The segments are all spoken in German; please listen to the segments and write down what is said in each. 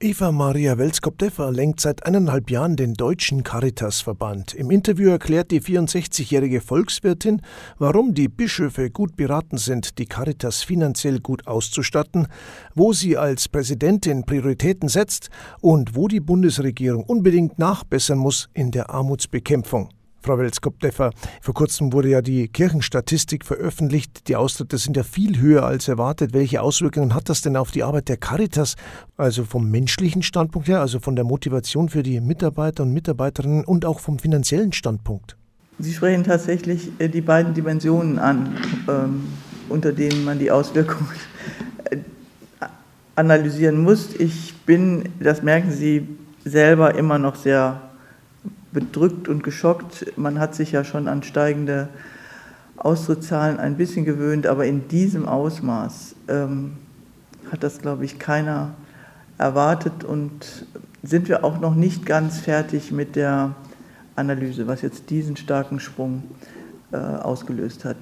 Eva Maria Welskop-Deffer lenkt seit eineinhalb Jahren den Deutschen Caritas-Verband. Im Interview erklärt die 64-jährige Volkswirtin, warum die Bischöfe gut beraten sind, die Caritas finanziell gut auszustatten, wo sie als Präsidentin Prioritäten setzt und wo die Bundesregierung unbedingt nachbessern muss in der Armutsbekämpfung. Frau Welskop-Deffer, vor kurzem wurde ja die Kirchenstatistik veröffentlicht. Die Austritte sind ja viel höher als erwartet. Welche Auswirkungen hat das denn auf die Arbeit der Caritas? Also vom menschlichen Standpunkt her, also von der Motivation für die Mitarbeiter und Mitarbeiterinnen und auch vom finanziellen Standpunkt? Sie sprechen tatsächlich äh, die beiden Dimensionen an, ähm, unter denen man die Auswirkungen äh, analysieren muss. Ich bin, das merken Sie selber, immer noch sehr bedrückt und geschockt. Man hat sich ja schon an steigende Austrittszahlen ein bisschen gewöhnt, aber in diesem Ausmaß ähm, hat das, glaube ich, keiner erwartet und sind wir auch noch nicht ganz fertig mit der Analyse, was jetzt diesen starken Sprung äh, ausgelöst hat.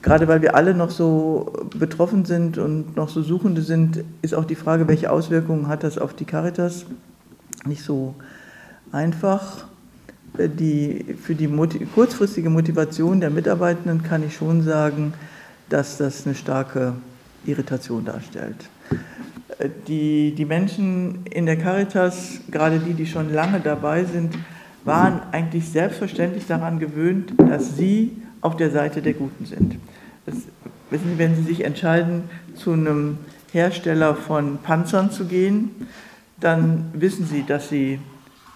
Gerade weil wir alle noch so betroffen sind und noch so Suchende sind, ist auch die Frage, welche Auswirkungen hat das auf die Caritas, nicht so einfach. Äh, die, für die kurzfristige Motivation der Mitarbeitenden kann ich schon sagen, dass das eine starke Irritation darstellt. Äh, die, die Menschen in der Caritas, gerade die, die schon lange dabei sind, waren eigentlich selbstverständlich daran gewöhnt, dass sie auf der Seite der Guten sind. Das, wissen Sie, wenn Sie sich entscheiden, zu einem Hersteller von Panzern zu gehen, dann wissen Sie, dass Sie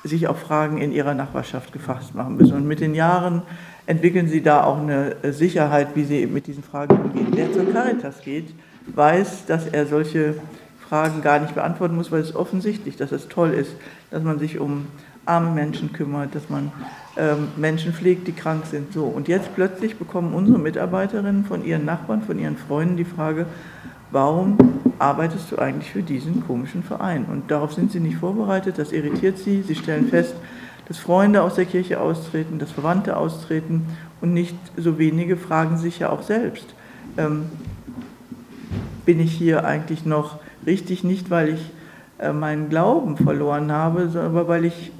sich auf Fragen in ihrer Nachbarschaft gefasst machen müssen. Und mit den Jahren entwickeln sie da auch eine Sicherheit, wie sie mit diesen Fragen umgehen. Wer zur Caritas geht, weiß, dass er solche Fragen gar nicht beantworten muss, weil es offensichtlich, dass es toll ist, dass man sich um arme Menschen kümmert, dass man ähm, Menschen pflegt, die krank sind. So. Und jetzt plötzlich bekommen unsere Mitarbeiterinnen von ihren Nachbarn, von ihren Freunden die Frage, warum arbeitest du eigentlich für diesen komischen Verein? Und darauf sind sie nicht vorbereitet, das irritiert sie. Sie stellen fest, dass Freunde aus der Kirche austreten, dass Verwandte austreten und nicht so wenige fragen sich ja auch selbst, ähm, bin ich hier eigentlich noch richtig, nicht weil ich äh, meinen Glauben verloren habe, sondern weil ich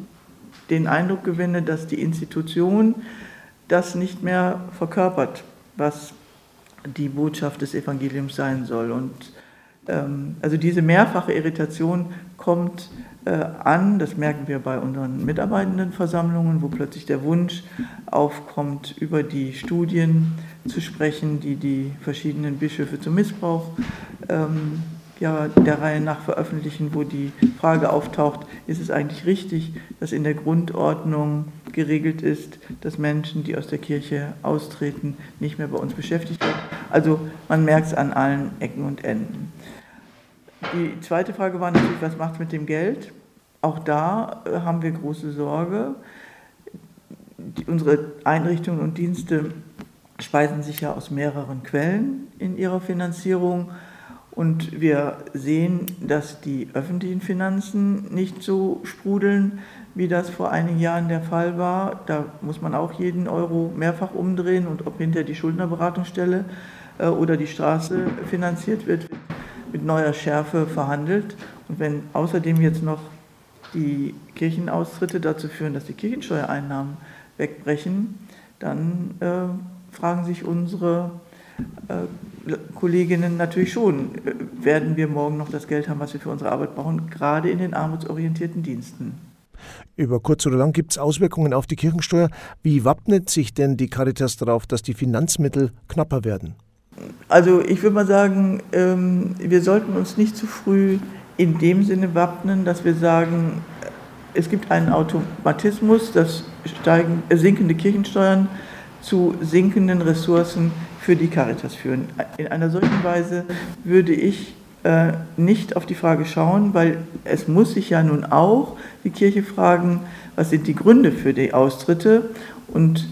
den Eindruck gewinne, dass die Institution das nicht mehr verkörpert, was die Botschaft des Evangeliums sein soll. Und ähm, also diese mehrfache Irritation kommt äh, an, das merken wir bei unseren Mitarbeitendenversammlungen, wo plötzlich der Wunsch aufkommt, über die Studien zu sprechen, die die verschiedenen Bischöfe zum Missbrauch ähm, ja, der Reihe nach veröffentlichen, wo die Frage auftaucht, ist es eigentlich richtig, dass in der Grundordnung geregelt ist, dass Menschen, die aus der Kirche austreten, nicht mehr bei uns beschäftigt werden. Also man merkt es an allen Ecken und Enden. Die zweite Frage war natürlich, was macht es mit dem Geld? Auch da äh, haben wir große Sorge. Die, unsere Einrichtungen und Dienste speisen sich ja aus mehreren Quellen in ihrer Finanzierung. Und wir sehen, dass die öffentlichen Finanzen nicht so sprudeln, wie das vor einigen Jahren der Fall war. Da muss man auch jeden Euro mehrfach umdrehen und ob hinter die Schuldnerberatungsstelle äh, oder die Straße finanziert wird, mit neuer Schärfe verhandelt. Und wenn außerdem jetzt noch die Kirchenaustritte dazu führen, dass die Kirchensteuereinnahmen wegbrechen, dann äh, fragen sich unsere äh, Kolleginnen natürlich schon, äh, werden wir morgen noch das Geld haben, was wir für unsere Arbeit brauchen, gerade in den armutsorientierten Diensten. Über kurz oder lang gibt es Auswirkungen auf die Kirchensteuer. Wie wappnet sich denn die Caritas darauf, dass die Finanzmittel knapper werden? Also ich würde mal sagen, ähm, wir sollten uns nicht zu früh in dem Sinne wappnen, dass wir sagen, es gibt einen Automatismus, dass steigen, äh, sinkende Kirchensteuern zu sinkenden Ressourcen für die Caritas führen. In einer solchen Weise würde ich nicht auf die Frage schauen, weil es muss sich ja nun auch die Kirche fragen, was sind die Gründe für die Austritte. Und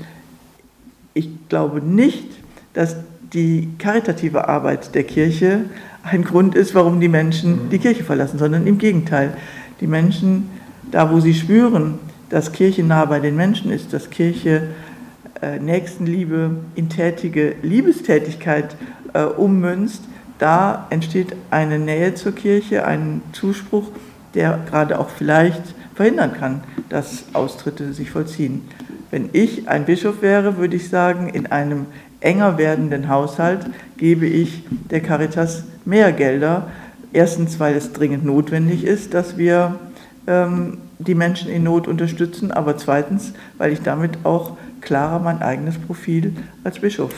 ich glaube nicht, dass die karitative Arbeit der Kirche ein Grund ist, warum die Menschen mhm. die Kirche verlassen, sondern im Gegenteil. Die Menschen, da wo sie spüren, dass Kirche nah bei den Menschen ist, dass Kirche äh, Nächstenliebe in tätige Liebestätigkeit äh, ummünzt, da entsteht eine Nähe zur Kirche, ein Zuspruch, der gerade auch vielleicht verhindern kann, dass Austritte sich vollziehen. Wenn ich ein Bischof wäre, würde ich sagen, in einem enger werdenden Haushalt gebe ich der Caritas mehr Gelder. Erstens, weil es dringend notwendig ist, dass wir ähm, die Menschen in Not unterstützen, aber zweitens, weil ich damit auch klarer mein eigenes Profil als Bischof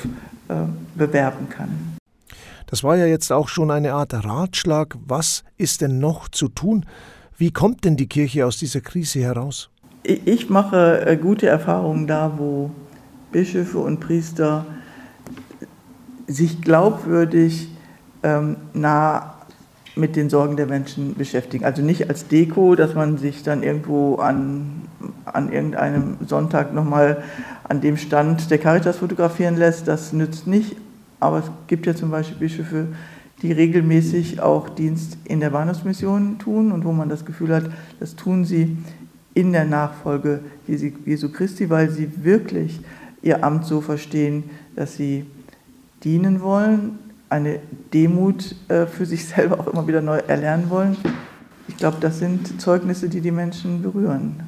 äh, bewerben kann. Das war ja jetzt auch schon eine Art Ratschlag. Was ist denn noch zu tun? Wie kommt denn die Kirche aus dieser Krise heraus? Ich mache äh, gute Erfahrungen da, wo Bischöfe und Priester sich glaubwürdig ähm, nah mit den Sorgen der Menschen beschäftigen. Also nicht als Deko, dass man sich dann irgendwo an, an irgendeinem Sonntag nochmal an dem Stand der Caritas fotografieren lässt. Das nützt nicht. Aber es gibt ja zum Beispiel Bischöfe, die regelmäßig auch Dienst in der Bahnhofsmission tun und wo man das Gefühl hat, das tun sie in der Nachfolge Jesu Christi, weil sie wirklich ihr Amt so verstehen, dass sie dienen wollen, eine Demut äh, für sich selber auch immer wieder neu erlernen wollen. Ich glaube, das sind Zeugnisse, die die Menschen berühren.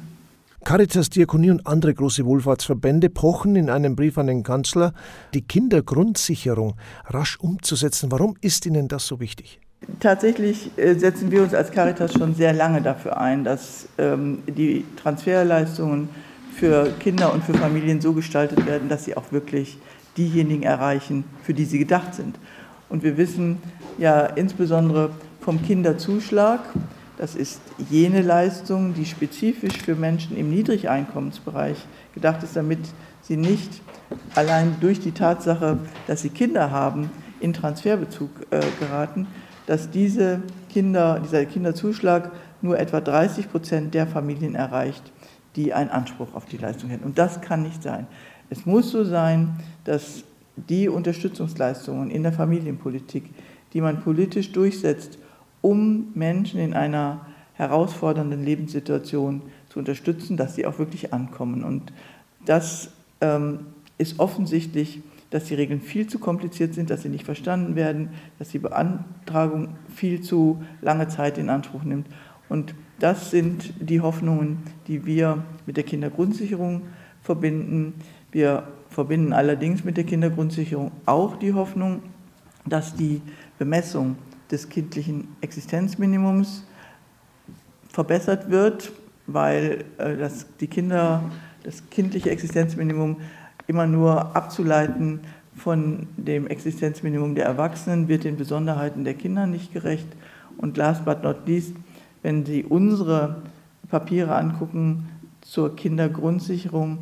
Caritas, Diakonie und andere große Wohlfahrtsverbände pochen in einem Brief an den Kanzler, die Kindergrundsicherung rasch umzusetzen. Warum ist Ihnen das so wichtig? Tatsächlich äh, setzen wir uns als Caritas schon sehr lange dafür ein, dass ähm, die Transferleistungen für Kinder und für Familien so gestaltet werden, dass sie auch wirklich diejenigen erreichen, für die sie gedacht sind. Und wir wissen ja insbesondere vom Kinderzuschlag, das ist jene Leistung, die spezifisch für Menschen im Niedrigeinkommensbereich gedacht ist, damit sie nicht allein durch die Tatsache, dass sie Kinder haben, in Transferbezug äh, geraten, dass diese Kinder, dieser Kinderzuschlag nur etwa 30 Prozent der Familien erreicht, die einen Anspruch auf die Leistung hätten. Und das kann nicht sein. Es muss so sein, dass die Unterstützungsleistungen in der Familienpolitik, die man politisch durchsetzt, um Menschen in einer herausfordernden Lebenssituation zu unterstützen, dass sie auch wirklich ankommen. Und das ähm, ist offensichtlich, dass die Regeln viel zu kompliziert sind, dass sie nicht verstanden werden, dass die Beantragung viel zu lange Zeit in Anspruch nimmt. Und das sind die Hoffnungen, die wir mit der Kindergrundsicherung verbinden. Wir verbinden allerdings mit der Kindergrundsicherung auch die Hoffnung, dass die Bemessung des kindlichen Existenzminimums verbessert wird, weil äh, das, die Kinder, das kindliche Existenzminimum immer nur abzuleiten von dem Existenzminimum der Erwachsenen wird den Besonderheiten der Kinder nicht gerecht. Und last but not least, wenn Sie unsere Papiere angucken zur Kindergrundsicherung,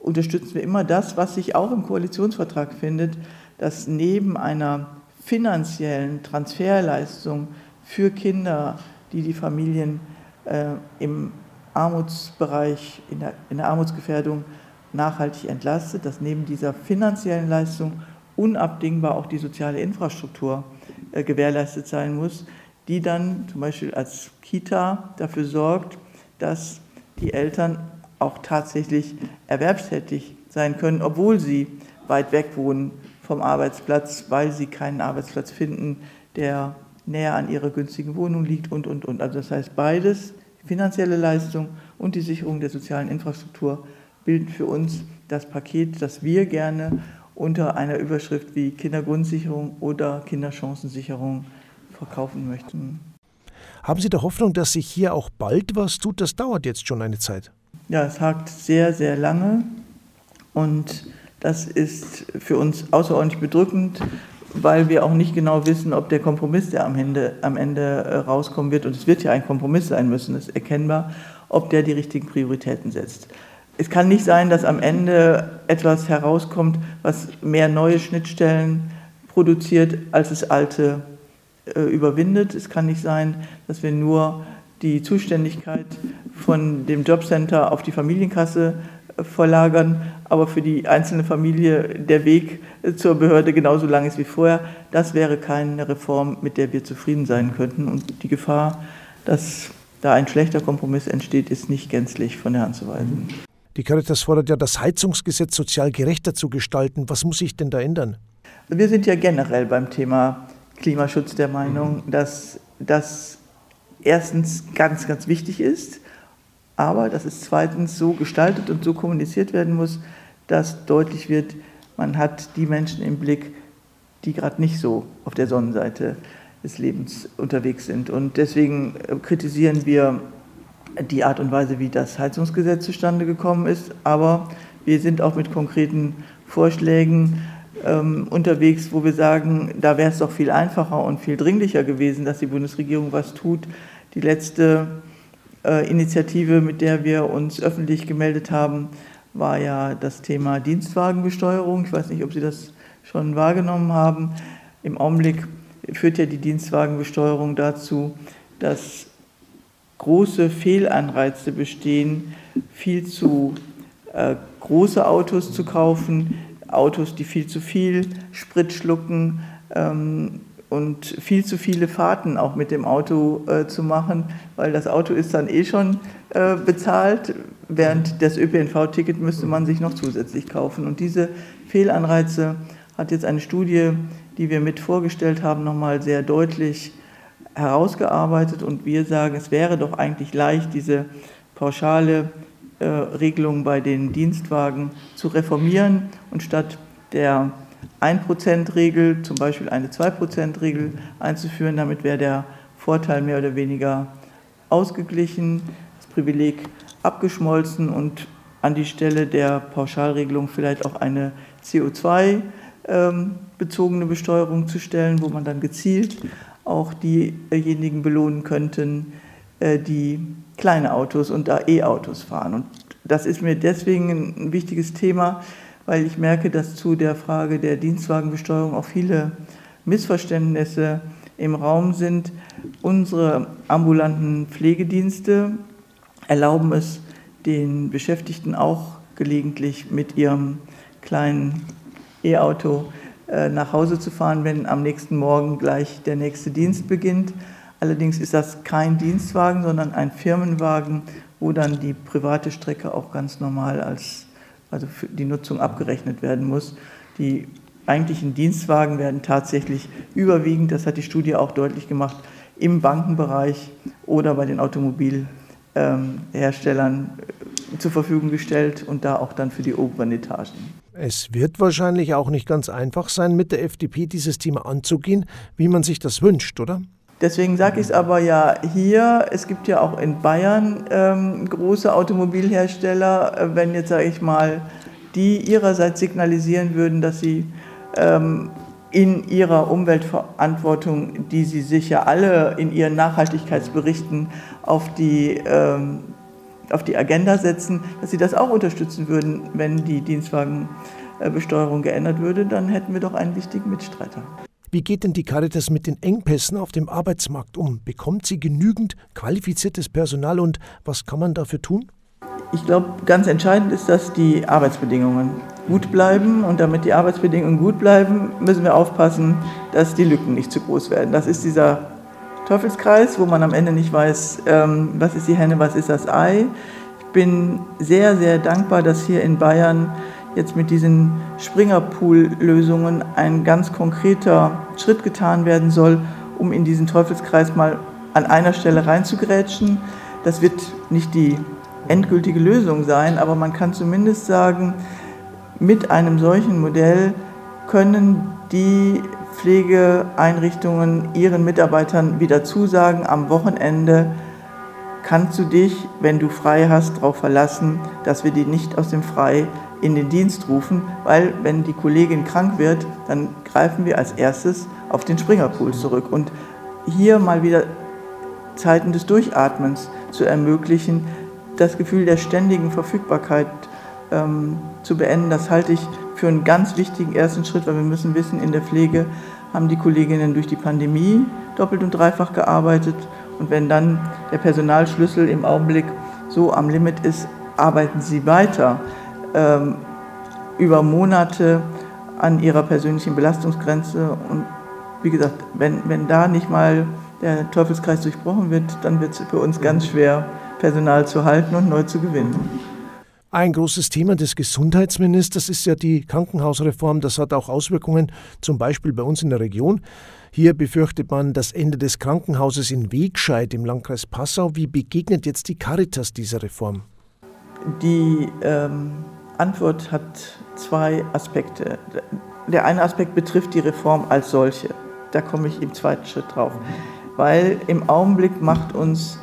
unterstützen wir immer das, was sich auch im Koalitionsvertrag findet, dass neben einer finanziellen Transferleistung für Kinder, die die Familien äh, im Armutsbereich, in der, in der Armutsgefährdung nachhaltig entlastet, dass neben dieser finanziellen Leistung unabdingbar auch die soziale Infrastruktur äh, gewährleistet sein muss, die dann zum Beispiel als Kita dafür sorgt, dass die Eltern auch tatsächlich erwerbstätig sein können, obwohl sie weit weg wohnen vom Arbeitsplatz, weil sie keinen Arbeitsplatz finden, der näher an ihrer günstigen Wohnung liegt und, und, und. Also das heißt, beides, finanzielle Leistung und die Sicherung der sozialen Infrastruktur, bilden für uns das Paket, das wir gerne unter einer Überschrift wie Kindergrundsicherung oder Kinderchancensicherung verkaufen möchten. Haben Sie der Hoffnung, dass sich hier auch bald was tut? Das dauert jetzt schon eine Zeit. Ja, es hakt sehr, sehr lange und das ist für uns außerordentlich bedrückend, weil wir auch nicht genau wissen, ob der Kompromiss, der am Ende, am Ende äh, rauskommen wird, und es wird ja ein Kompromiss sein müssen, ist erkennbar, ob der die richtigen Prioritäten setzt. Es kann nicht sein, dass am Ende etwas herauskommt, was mehr neue Schnittstellen produziert, als es alte äh, überwindet. Es kann nicht sein, dass wir nur die Zuständigkeit von dem Jobcenter auf die Familienkasse äh, verlagern, aber für die einzelne Familie der Weg äh, zur Behörde genauso lang ist wie vorher. Das wäre keine Reform, mit der wir zufrieden sein könnten. Und die Gefahr, dass da ein schlechter Kompromiss entsteht, ist nicht gänzlich von der Hand zu weisen. Die Caritas fordert ja, das Heizungsgesetz sozial gerechter zu gestalten. Was muss sich denn da ändern? Wir sind ja generell beim Thema Klimaschutz der Meinung, dass das erstens ganz, ganz wichtig ist, aber dass es zweitens so gestaltet und so kommuniziert werden muss, dass deutlich wird, man hat die Menschen im Blick, die gerade nicht so auf der Sonnenseite des Lebens unterwegs sind. Und deswegen äh, kritisieren wir die Art und Weise, wie das Heizungsgesetz zustande gekommen ist. Aber wir sind auch mit konkreten Vorschlägen ähm, unterwegs, wo wir sagen, da wäre es doch viel einfacher und viel dringlicher gewesen, dass die Bundesregierung was tut. Die letzte Initiative, mit der wir uns öffentlich gemeldet haben, war ja das Thema Dienstwagenbesteuerung. Ich weiß nicht, ob Sie das schon wahrgenommen haben. Im Augenblick führt ja die Dienstwagenbesteuerung dazu, dass große Fehlanreize bestehen, viel zu äh, große Autos zu kaufen, Autos, die viel zu viel Sprit schlucken ähm, und viel zu viele Fahrten auch mit dem Auto äh, zu machen, weil das Auto ist dann eh schon äh, bezahlt, während das ÖPNV-Ticket müsste man sich noch zusätzlich kaufen. Und diese Fehlanreize hat jetzt eine Studie, die wir mit vorgestellt haben, nochmal sehr deutlich herausgearbeitet. Und wir sagen, es wäre doch eigentlich leicht, diese pauschale äh, Regelung bei den Dienstwagen zu reformieren und statt der 1%-Regel zum Beispiel eine 2%-Regel einzuführen. Damit wäre der Vorteil mehr oder weniger ausgeglichen, das Privileg abgeschmolzen und an die Stelle der Pauschalregelung vielleicht auch eine CO2 ähm, Besteuerung zu stellen, wo man dann gezielt auch diejenigen belohnen könnten, äh, die kleine Autos und da E-Autos fahren. Und das ist mir deswegen ein wichtiges Thema, weil ich merke, dass zu der Frage der Dienstwagenbesteuerung auch viele Missverständnisse im Raum sind. Unsere ambulanten Pflegedienste erlauben es den Beschäftigten auch gelegentlich mit ihrem kleinen E-Auto äh, nach Hause zu fahren, wenn am nächsten Morgen gleich der nächste Dienst beginnt. Allerdings ist das kein Dienstwagen, sondern ein Firmenwagen, wo dann die private Strecke auch ganz normal als also für die Nutzung abgerechnet werden muss. Die eigentlichen Dienstwagen werden tatsächlich überwiegend, das hat die Studie auch deutlich gemacht, im Bankenbereich oder bei den Automobilherstellern äh, zur Verfügung gestellt und da auch dann für die oberen Etagen. Es wird wahrscheinlich auch nicht ganz einfach sein, mit der FDP dieses Thema anzugehen, wie man sich das wünscht, oder? Deswegen sage ich es aber ja hier, es gibt ja auch in Bayern ähm, große Automobilhersteller, äh, wenn jetzt, sage ich mal, die ihrerseits signalisieren würden, dass sie ähm, in ihrer Umweltverantwortung, die sie sich ja alle in ihren Nachhaltigkeitsberichten auf die ähm, auf die Agenda setzen, dass sie das auch unterstützen würden, wenn die Dienstwagenbesteuerung geändert würde, dann hätten wir doch einen wichtigen Mitstreiter. Wie geht denn die Caritas mit den Engpässen auf dem Arbeitsmarkt um? Bekommt sie genügend qualifiziertes Personal und was kann man dafür tun? Ich glaube, ganz entscheidend ist, dass die Arbeitsbedingungen gut bleiben. Und damit die Arbeitsbedingungen gut bleiben, müssen wir aufpassen, dass die Lücken nicht zu groß werden. Das ist dieser Teufelskreis, wo man am Ende nicht weiß, ähm, was ist die Henne, was ist das Ei. Ich bin sehr, sehr dankbar, dass hier in Bayern jetzt mit diesen Springerpool-Lösungen ein ganz konkreter Schritt getan werden soll, um in diesen Teufelskreis mal an einer Stelle reinzugrätschen. Das wird nicht die endgültige Lösung sein, aber man kann zumindest sagen, mit einem solchen Modell können die Pflegeeinrichtungen ihren Mitarbeitern wieder zusagen, am Wochenende kannst du dich, wenn du frei hast, darauf verlassen, dass wir die nicht aus dem Frei in den Dienst rufen, weil wenn die Kollegin krank wird, dann greifen wir als erstes auf den Springerpool zurück. Und hier mal wieder Zeiten des Durchatmens zu ermöglichen, das Gefühl der ständigen Verfügbarkeit ähm, zu beenden, das halte ich für einen ganz wichtigen ersten Schritt, weil wir müssen wissen, in der Pflege haben die Kolleginnen durch die Pandemie doppelt und dreifach gearbeitet. Und wenn dann der Personalschlüssel im Augenblick so am Limit ist, arbeiten sie weiter ähm, über Monate an ihrer persönlichen Belastungsgrenze. Und wie gesagt, wenn, wenn da nicht mal der Teufelskreis durchbrochen wird, dann wird es für uns ganz schwer, Personal zu halten und neu zu gewinnen. Ein großes Thema des Gesundheitsministers ist ja die Krankenhausreform. Das hat auch Auswirkungen, zum Beispiel bei uns in der Region. Hier befürchtet man das Ende des Krankenhauses in Wegscheid im Landkreis Passau. Wie begegnet jetzt die Caritas dieser Reform? Die ähm, Antwort hat zwei Aspekte. Der eine Aspekt betrifft die Reform als solche. Da komme ich im zweiten Schritt drauf. Weil im Augenblick macht uns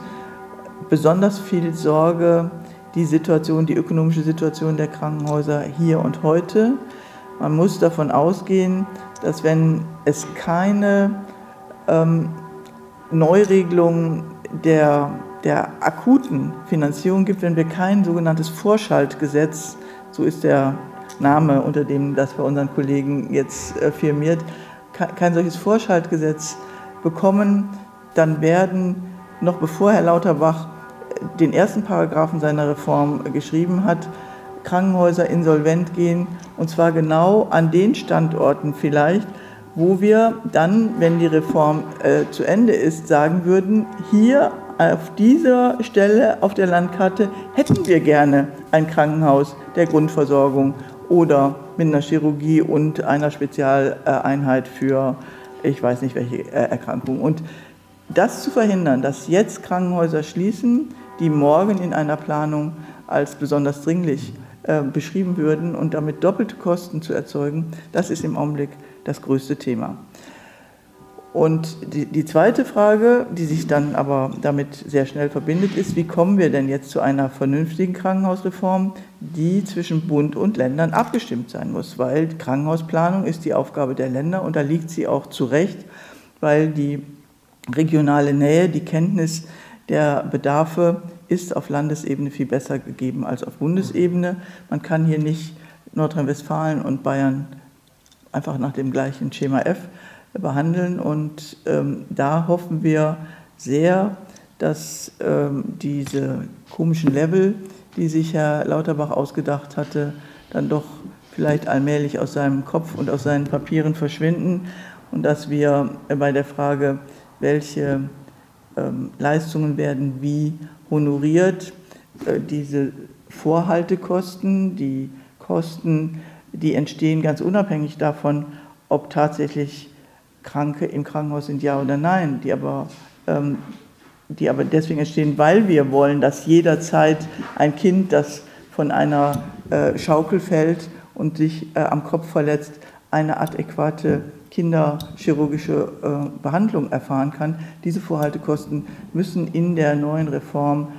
besonders viel Sorge, die Situation, die ökonomische Situation der Krankenhäuser hier und heute. Man muss davon ausgehen, dass wenn es keine ähm, Neuregelung der, der akuten Finanzierung gibt, wenn wir kein sogenanntes Vorschaltgesetz, so ist der Name, unter dem das bei unseren Kollegen jetzt äh, firmiert, kein solches Vorschaltgesetz bekommen, dann werden noch bevor Herr Lauterbach den ersten Paragraphen seiner Reform geschrieben hat, Krankenhäuser insolvent gehen, und zwar genau an den Standorten vielleicht, wo wir dann, wenn die Reform äh, zu Ende ist, sagen würden, hier auf dieser Stelle auf der Landkarte hätten wir gerne ein Krankenhaus der Grundversorgung oder mit einer Chirurgie und einer Spezialeinheit für ich weiß nicht welche Erkrankung. Und das zu verhindern, dass jetzt Krankenhäuser schließen, die morgen in einer Planung als besonders dringlich äh, beschrieben würden und damit doppelte Kosten zu erzeugen, das ist im Augenblick das größte Thema. Und die, die, zweite Frage, die sich dann aber damit sehr schnell verbindet, ist, wie kommen wir denn jetzt zu einer vernünftigen Krankenhausreform, die zwischen Bund und Ländern abgestimmt sein muss, weil Krankenhausplanung ist die Aufgabe der Länder und da liegt sie auch zu Recht, weil die regionale Nähe, die Kenntnis der Bedarfe ist auf Landesebene viel besser gegeben als auf Bundesebene. Man kann hier nicht Nordrhein-Westfalen und Bayern einfach nach dem gleichen Schema F behandeln. Und ähm, da hoffen wir sehr, dass ähm, diese komischen Level, die sich Herr Lauterbach ausgedacht hatte, dann doch vielleicht allmählich aus seinem Kopf und aus seinen Papieren verschwinden und dass wir bei der Frage, welche ähm, Leistungen werden wie honoriert. Äh, diese Vorhaltekosten, die Kosten, die entstehen ganz unabhängig davon, ob tatsächlich Kranke im Krankenhaus sind, ja oder nein, die aber, ähm, die aber deswegen entstehen, weil wir wollen, dass jederzeit ein Kind, das von einer äh, Schaukel fällt und sich äh, am Kopf verletzt, eine adäquate kinderchirurgische äh, Behandlung erfahren kann. Diese Vorhaltekosten müssen in der neuen Reform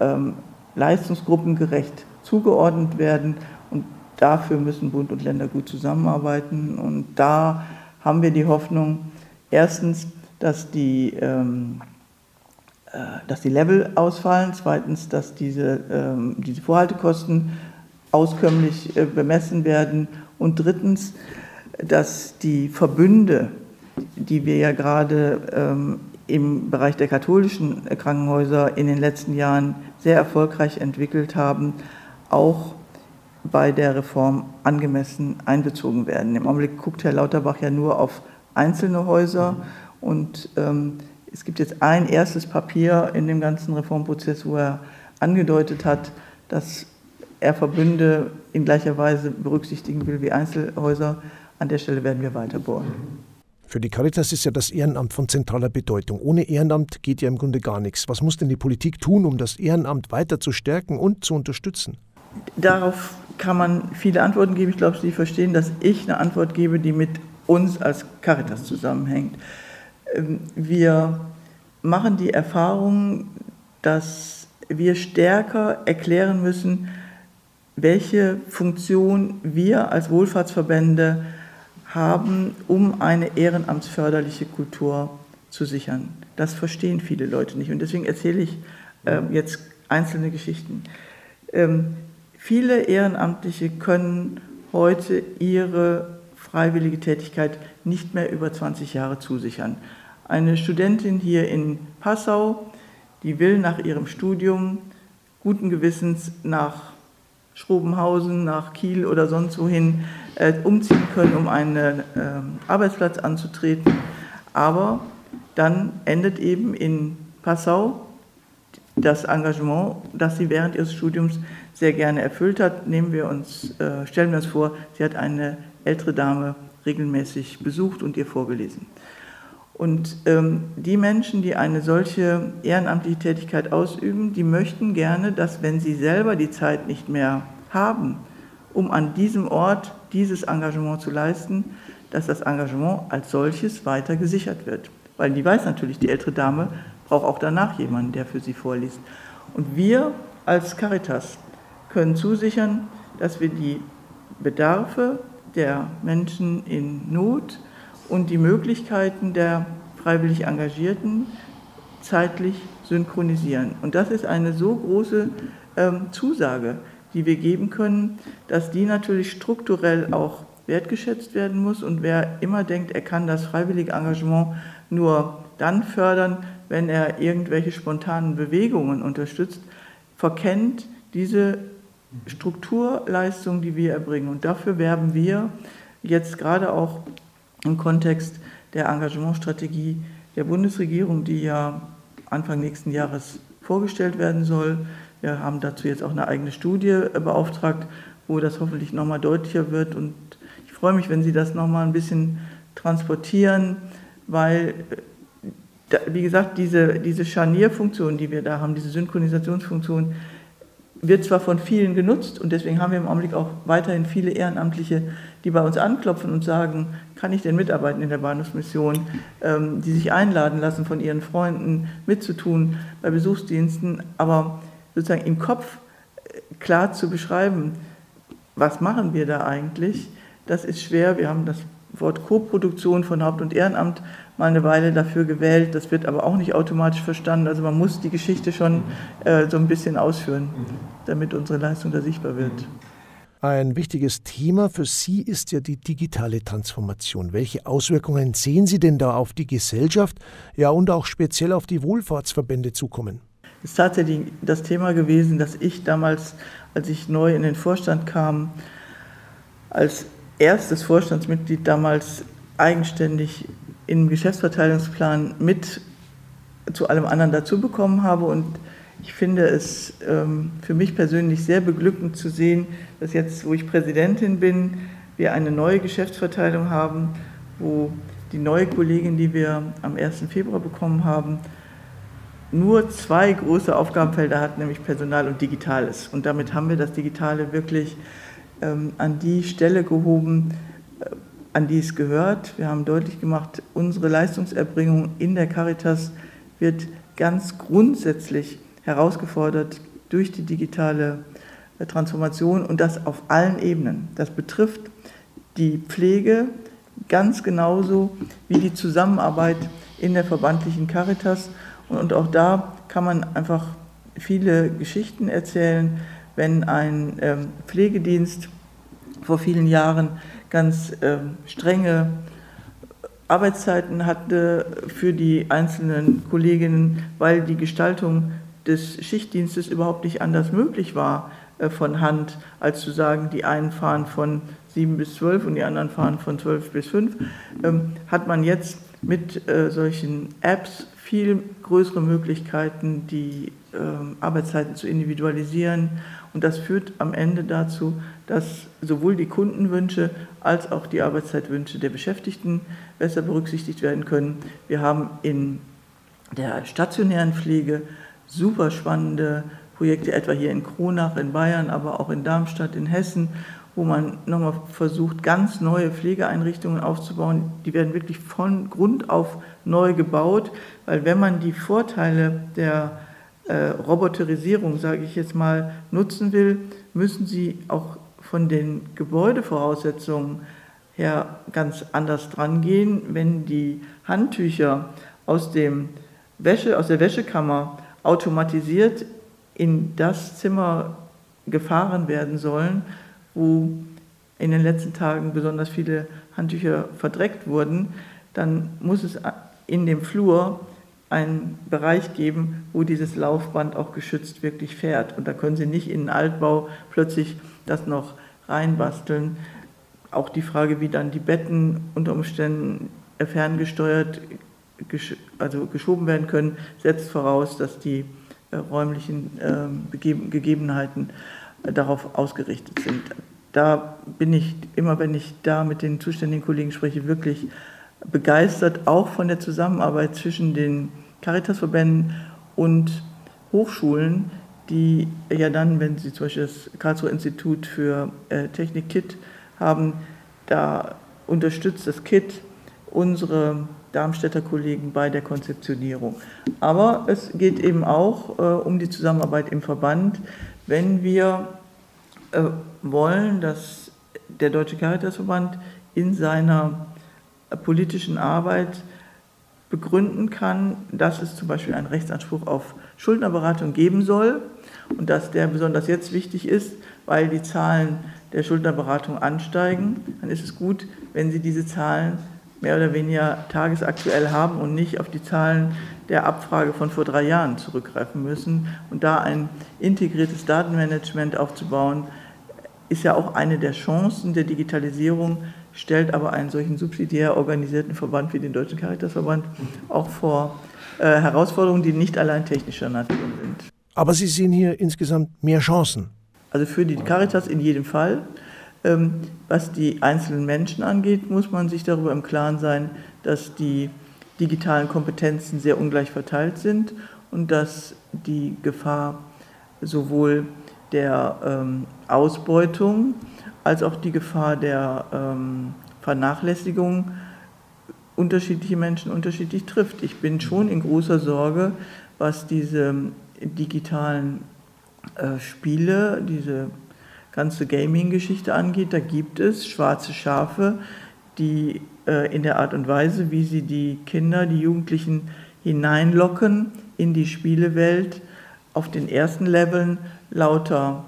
ähm, leistungsgruppengerecht zugeordnet werden und dafür müssen Bund und Länder gut zusammenarbeiten. Und da haben wir die Hoffnung, erstens, dass die, ähm, äh, dass die Level ausfallen, zweitens, dass diese, ähm, diese Vorhaltekosten auskömmlich äh, bemessen werden und drittens, dass die Verbünde, die wir ja gerade ähm, im Bereich der katholischen Krankenhäuser in den letzten Jahren sehr erfolgreich entwickelt haben, auch bei der Reform angemessen einbezogen werden. Im Augenblick guckt Herr Lauterbach ja nur auf einzelne Häuser und ähm, es gibt jetzt ein erstes Papier in dem ganzen Reformprozess, wo er angedeutet hat, dass er Verbünde in gleicher Weise berücksichtigen will wie Einzelhäuser. An der Stelle werden wir weiter bohren. Für die Caritas ist ja das Ehrenamt von zentraler Bedeutung. Ohne Ehrenamt geht ja im Grunde gar nichts. Was muss denn die Politik tun, um das Ehrenamt weiter zu stärken und zu unterstützen? Darauf kann man viele Antworten geben. Ich glaube, Sie verstehen, dass ich eine Antwort gebe, die mit uns als Caritas zusammenhängt. Ähm, wir machen die Erfahrung, dass wir stärker erklären müssen, welche Funktion wir als Wohlfahrtsverbände haben, um eine ehrenamtsförderliche Kultur zu sichern. Das verstehen viele Leute nicht und deswegen erzähle ich äh, jetzt einzelne Geschichten. Ähm, viele Ehrenamtliche können heute ihre freiwillige Tätigkeit nicht mehr über 20 Jahre zusichern. Eine Studentin hier in Passau, die will nach ihrem Studium guten Gewissens nach Schrobenhausen, nach Kiel oder sonst wohin äh, umziehen können, um einen äh, Arbeitsplatz anzutreten. Aber dann endet eben in Passau das Engagement, das sie während ihres Studiums sehr gerne erfüllt hat. Nehmen wir uns, äh, stellen wir uns vor, sie hat eine ältere Dame regelmäßig besucht und ihr vorgelesen. Und ähm, die Menschen, die eine solche ehrenamtliche Tätigkeit ausüben, die möchten gerne, dass wenn sie selber die Zeit nicht mehr haben, um an diesem Ort dieses Engagement zu leisten, dass das Engagement als solches weiter gesichert wird. Weil die weiß natürlich, die ältere Dame braucht auch danach jemanden, der für sie vorliest. Und wir als Caritas können zusichern, dass wir die Bedarfe der Menschen in Not und die Möglichkeiten der freiwillig Engagierten zeitlich synchronisieren. Und das ist eine so große ähm, Zusage, die wir geben können, dass die natürlich strukturell auch wertgeschätzt werden muss. Und wer immer denkt, er kann das freiwillige Engagement nur dann fördern, wenn er irgendwelche spontanen Bewegungen unterstützt, verkennt diese Strukturleistung, die wir erbringen. Und dafür werben wir jetzt gerade auch im Kontext der Engagementstrategie der Bundesregierung, die ja Anfang nächsten Jahres vorgestellt werden soll. Wir haben dazu jetzt auch eine eigene Studie beauftragt, wo das hoffentlich nochmal deutlicher wird. Und ich freue mich, wenn Sie das nochmal ein bisschen transportieren, weil, wie gesagt, diese, diese Scharnierfunktion, die wir da haben, diese Synchronisationsfunktion, wird zwar von vielen genutzt und deswegen haben wir im Augenblick auch weiterhin viele Ehrenamtliche, die bei uns anklopfen und sagen, kann ich denn mitarbeiten in der Bahnhofsmission, ähm, die sich einladen lassen von ihren Freunden mitzutun bei Besuchsdiensten, aber sozusagen im Kopf äh, klar zu beschreiben, was machen wir da eigentlich, das ist schwer. Wir haben das Wort Koproduktion von Haupt- und Ehrenamt mal eine Weile dafür gewählt. Das wird aber auch nicht automatisch verstanden. Also man muss die Geschichte schon äh, so ein bisschen ausführen, damit unsere Leistung da sichtbar wird. Ein wichtiges Thema für Sie ist ja die digitale Transformation. Welche Auswirkungen sehen Sie denn da auf die Gesellschaft, ja und auch speziell auf die Wohlfahrtsverbände zukommen? Es ist tatsächlich das Thema gewesen, dass ich damals, als ich neu in den Vorstand kam, als erstes Vorstandsmitglied damals eigenständig im Geschäftsverteilungsplan mit zu allem anderen dazu bekommen habe. Und ich finde es ähm, für mich persönlich sehr beglückend zu sehen, dass jetzt, wo ich Präsidentin bin, wir eine neue Geschäftsverteilung haben, wo die neue Kollegin, die wir am 1. Februar bekommen haben, nur zwei große Aufgabenfelder hat, nämlich Personal und Digitales. Und damit haben wir das Digitale wirklich an die Stelle gehoben, äh, an die es gehört. Wir haben deutlich gemacht, unsere Leistungserbringung in der Caritas wird ganz grundsätzlich herausgefordert durch die digitale äh, Transformation und das auf allen Ebenen. Das betrifft die Pflege ganz genauso wie die Zusammenarbeit in der verbandlichen Caritas. Und auch da kann man einfach viele Geschichten erzählen, wenn ein ähm, Pflegedienst vor vielen Jahren ganz ähm, strenge Arbeitszeiten hatte für die einzelnen Kolleginnen, weil die Gestaltung des Schichtdienstes überhaupt nicht anders möglich war äh, von Hand, als zu sagen, die einen fahren von sieben bis zwölf und die anderen fahren von zwölf bis fünf, ähm, hat man jetzt mit äh, solchen Apps viel größere Möglichkeiten, die Arbeitszeiten zu individualisieren. Und das führt am Ende dazu, dass sowohl die Kundenwünsche als auch die Arbeitszeitwünsche der Beschäftigten besser berücksichtigt werden können. Wir haben in der stationären Pflege super spannende Projekte, etwa hier in Kronach in Bayern, aber auch in Darmstadt in Hessen, wo man nochmal versucht, ganz neue Pflegeeinrichtungen aufzubauen. Die werden wirklich von Grund auf neu gebaut, weil wenn man die Vorteile der äh, Roboterisierung, sage ich jetzt mal, nutzen will, müssen sie auch von den Gebäudevoraussetzungen her ganz anders dran gehen. Wenn die Handtücher aus, dem Wäsche, aus der Wäschekammer automatisiert in das Zimmer gefahren werden sollen, wo in den letzten Tagen besonders viele Handtücher verdreckt wurden, dann muss es in dem Flur einen Bereich geben, wo dieses Laufband auch geschützt wirklich fährt. Und da können Sie nicht in einen Altbau plötzlich das noch reinbasteln. Auch die Frage, wie dann die Betten unter Umständen ferngesteuert also geschoben werden können, setzt voraus, dass die äh, räumlichen ähm, Gegebenheiten darauf ausgerichtet sind. Da bin ich immer, wenn ich da mit den zuständigen Kollegen spreche, wirklich begeistert, auch von der Zusammenarbeit zwischen den Caritasverbänden und Hochschulen, die ja dann, wenn sie zum Beispiel das Karlsruher Institut für äh, Technik KIT haben, da unterstützt das KIT unsere Darmstädter Kollegen bei der Konzeptionierung. Aber es geht eben auch äh, um die Zusammenarbeit im Verband. Wenn wir äh, wollen, dass der Deutsche Caritasverband in seiner politischen Arbeit begründen kann, dass es zum Beispiel einen Rechtsanspruch auf Schuldnerberatung geben soll und dass der besonders jetzt wichtig ist, weil die Zahlen der Schuldnerberatung ansteigen, dann ist es gut, wenn Sie diese Zahlen mehr oder weniger tagesaktuell haben und nicht auf die Zahlen der Abfrage von vor drei Jahren zurückgreifen müssen. Und da ein integriertes Datenmanagement aufzubauen, ist ja auch eine der Chancen der Digitalisierung, stellt aber einen solchen subsidiär organisierten Verband wie den Deutschen Caritasverband auch vor äh, Herausforderungen, die nicht allein technischer Natur sind. Aber Sie sehen hier insgesamt mehr Chancen. Also für die Caritas in jedem Fall. Ähm, was die einzelnen Menschen angeht, muss man sich darüber im Klaren sein, dass die digitalen Kompetenzen sehr ungleich verteilt sind und dass die Gefahr sowohl der ähm, Ausbeutung als auch die Gefahr der ähm, Vernachlässigung unterschiedliche Menschen unterschiedlich trifft. Ich bin schon in großer Sorge, was diese digitalen äh, Spiele, diese ganze Gaming-Geschichte angeht. Da gibt es schwarze Schafe, die äh, in der Art und Weise, wie sie die Kinder, die Jugendlichen hineinlocken in die Spielewelt, auf den ersten Leveln lauter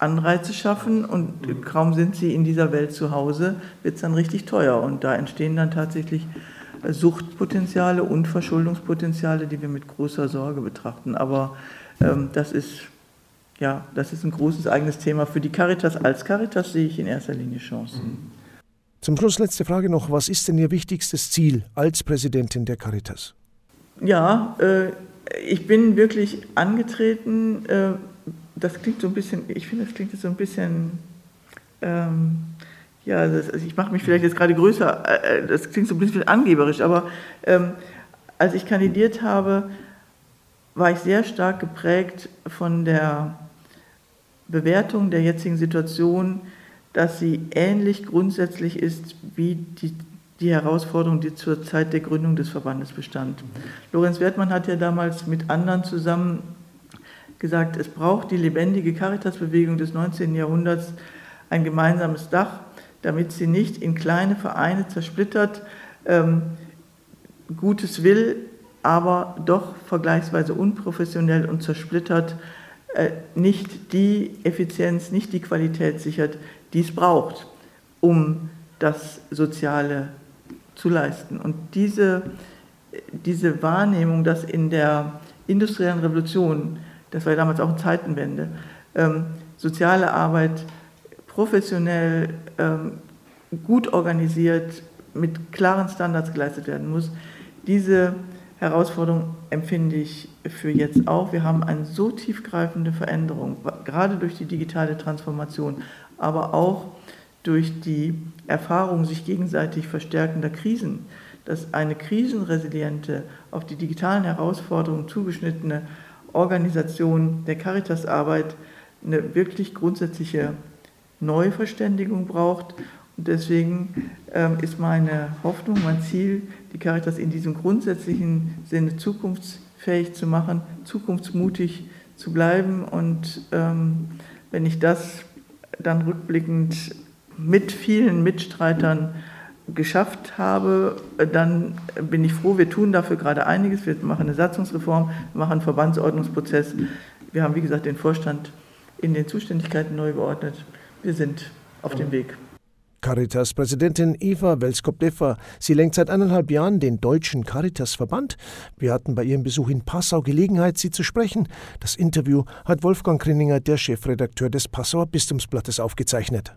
Anreize schaffen und mhm. kaum sind sie in dieser Welt zu Hause, wird es dann richtig teuer. Und da entstehen dann tatsächlich äh, Suchtpotenziale und Verschuldungspotenziale, die wir mit großer Sorge betrachten. Aber ähm, das ist ja, das ist ein großes eigenes Thema. Für die Caritas als Caritas sehe ich in erster Linie Chancen. Mhm. Zum Schluss letzte Frage noch. Was ist denn Ihr wichtigstes Ziel als Präsidentin der Caritas? Ja, äh, ich bin wirklich angetreten. Äh, das klingt so ein bisschen, ich finde, das klingt so ein bisschen, ähm, ja, das, also ich mache mich vielleicht jetzt gerade größer, äh, äh, das klingt so ein bisschen angeberisch, aber ähm, als ich kandidiert habe, war ich sehr stark geprägt von der Bewertung der jetzigen Situation, dass sie ähnlich grundsätzlich ist wie die, die Herausforderung, die zur Zeit der Gründung des Verbandes bestand. Lorenz Wertmann hat ja damals mit anderen zusammen gesagt, es braucht die lebendige Caritasbewegung des 19. Jahrhunderts ein gemeinsames Dach, damit sie nicht in kleine Vereine zersplittert, ähm, Gutes will, aber doch vergleichsweise unprofessionell und zersplittert äh, nicht die Effizienz, nicht die Qualität sichert, die es braucht, um das Soziale zu leisten. Und diese, diese Wahrnehmung, dass in der industriellen Revolution, das war damals auch eine Zeitenwende, ähm, soziale Arbeit professionell, ähm, gut organisiert, mit klaren Standards geleistet werden muss, diese Herausforderung empfinde ich für jetzt auch. Wir haben eine so tiefgreifende Veränderung, gerade durch die digitale Transformation, aber auch durch die Erfahrung sich gegenseitig verstärkender Krisen, dass eine krisenresiliente, auf die digitalen Herausforderungen zugeschnittene Organisation der Caritasarbeit eine wirklich grundsätzliche Neuverständigung braucht und deswegen ähm, ist meine Hoffnung, mein Ziel, die Caritas in diesem grundsätzlichen Sinne zukunftsfähig zu machen, zukunftsmutig zu bleiben. Und ähm, wenn ich das dann rückblickend mit vielen Mitstreitern geschafft habe, dann bin ich froh. Wir tun dafür gerade einiges. Wir machen eine Satzungsreform, machen einen Verbandsordnungsprozess. Wir haben, wie gesagt, den Vorstand in den Zuständigkeiten neu geordnet. Wir sind auf dem Weg. Caritas-Präsidentin Eva Welskop-Deffer. Sie lenkt seit eineinhalb Jahren den Deutschen Caritas-Verband. Wir hatten bei ihrem Besuch in Passau Gelegenheit, sie zu sprechen. Das Interview hat Wolfgang Krinninger, der Chefredakteur des Passauer Bistumsblattes, aufgezeichnet.